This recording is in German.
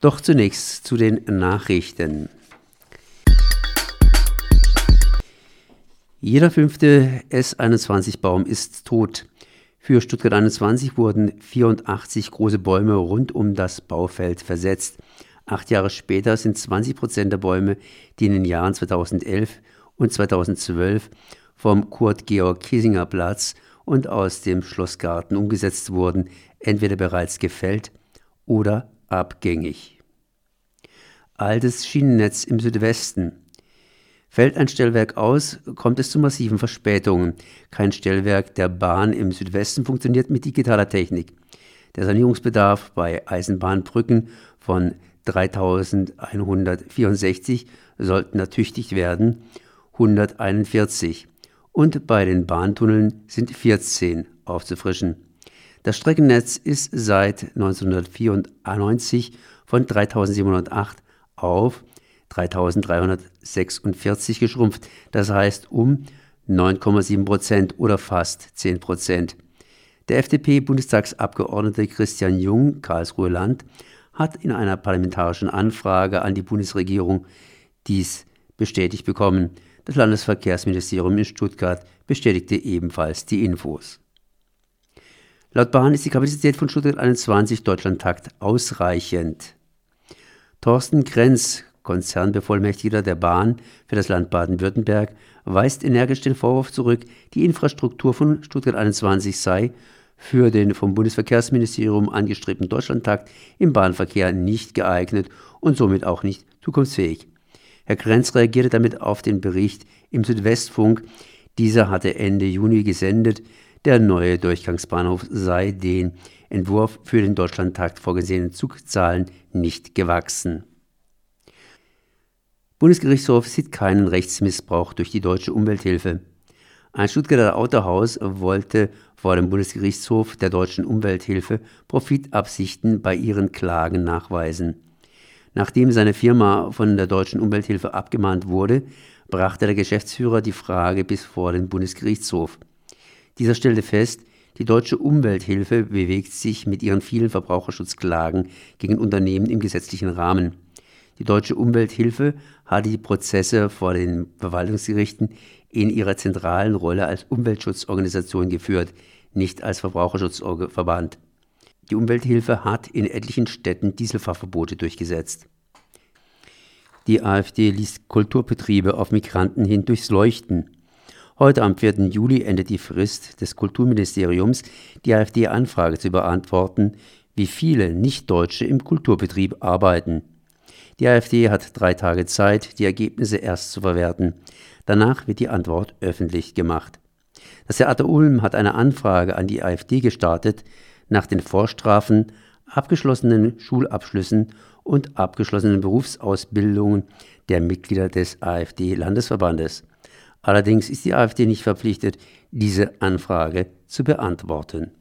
Doch zunächst zu den Nachrichten. Jeder fünfte S21-Baum ist tot. Für Stuttgart 21 wurden 84 große Bäume rund um das Baufeld versetzt. Acht Jahre später sind 20 Prozent der Bäume, die in den Jahren 2011 und 2012 vom Kurt-Georg-Kiesinger-Platz und aus dem Schlossgarten umgesetzt wurden, entweder bereits gefällt oder abgängig. Altes Schienennetz im Südwesten. Fällt ein Stellwerk aus, kommt es zu massiven Verspätungen. Kein Stellwerk der Bahn im Südwesten funktioniert mit digitaler Technik. Der Sanierungsbedarf bei Eisenbahnbrücken von 3164 sollten ertüchtigt werden, 141. Und bei den Bahntunneln sind 14 aufzufrischen. Das Streckennetz ist seit 1994 von 3708 auf 3346 geschrumpft, das heißt um 9,7 Prozent oder fast 10 Prozent. Der FDP-Bundestagsabgeordnete Christian Jung, Karlsruhe Land, hat in einer parlamentarischen Anfrage an die Bundesregierung dies bestätigt bekommen. Das Landesverkehrsministerium in Stuttgart bestätigte ebenfalls die Infos. Laut Bahn ist die Kapazität von Stuttgart 21 Deutschlandtakt ausreichend. Thorsten Krenz, Konzernbevollmächtigter der Bahn für das Land Baden-Württemberg, weist energisch den Vorwurf zurück, die Infrastruktur von Stuttgart 21 sei für den vom Bundesverkehrsministerium angestrebten Deutschlandtakt im Bahnverkehr nicht geeignet und somit auch nicht zukunftsfähig. Herr Krenz reagierte damit auf den Bericht im Südwestfunk. Dieser hatte Ende Juni gesendet, der neue Durchgangsbahnhof sei den Entwurf für den Deutschlandtakt vorgesehenen Zugzahlen nicht gewachsen. Bundesgerichtshof sieht keinen Rechtsmissbrauch durch die deutsche Umwelthilfe. Ein Stuttgarter Autohaus wollte vor dem Bundesgerichtshof der deutschen Umwelthilfe Profitabsichten bei ihren Klagen nachweisen. Nachdem seine Firma von der deutschen Umwelthilfe abgemahnt wurde, brachte der Geschäftsführer die Frage bis vor den Bundesgerichtshof. Dieser stellte fest, die deutsche Umwelthilfe bewegt sich mit ihren vielen Verbraucherschutzklagen gegen Unternehmen im gesetzlichen Rahmen. Die deutsche Umwelthilfe hatte die Prozesse vor den Verwaltungsgerichten in ihrer zentralen Rolle als Umweltschutzorganisation geführt, nicht als Verbraucherschutzverband. Die Umwelthilfe hat in etlichen Städten Dieselfahrverbote durchgesetzt. Die AfD ließ Kulturbetriebe auf Migranten hin durchs Leuchten. Heute am 4. Juli endet die Frist des Kulturministeriums, die AfD-Anfrage zu beantworten, wie viele Nichtdeutsche im Kulturbetrieb arbeiten. Die AfD hat drei Tage Zeit, die Ergebnisse erst zu verwerten. Danach wird die Antwort öffentlich gemacht. Das Theater Ulm hat eine Anfrage an die AfD gestartet nach den Vorstrafen, abgeschlossenen Schulabschlüssen und abgeschlossenen Berufsausbildungen der Mitglieder des AfD-Landesverbandes. Allerdings ist die AfD nicht verpflichtet, diese Anfrage zu beantworten.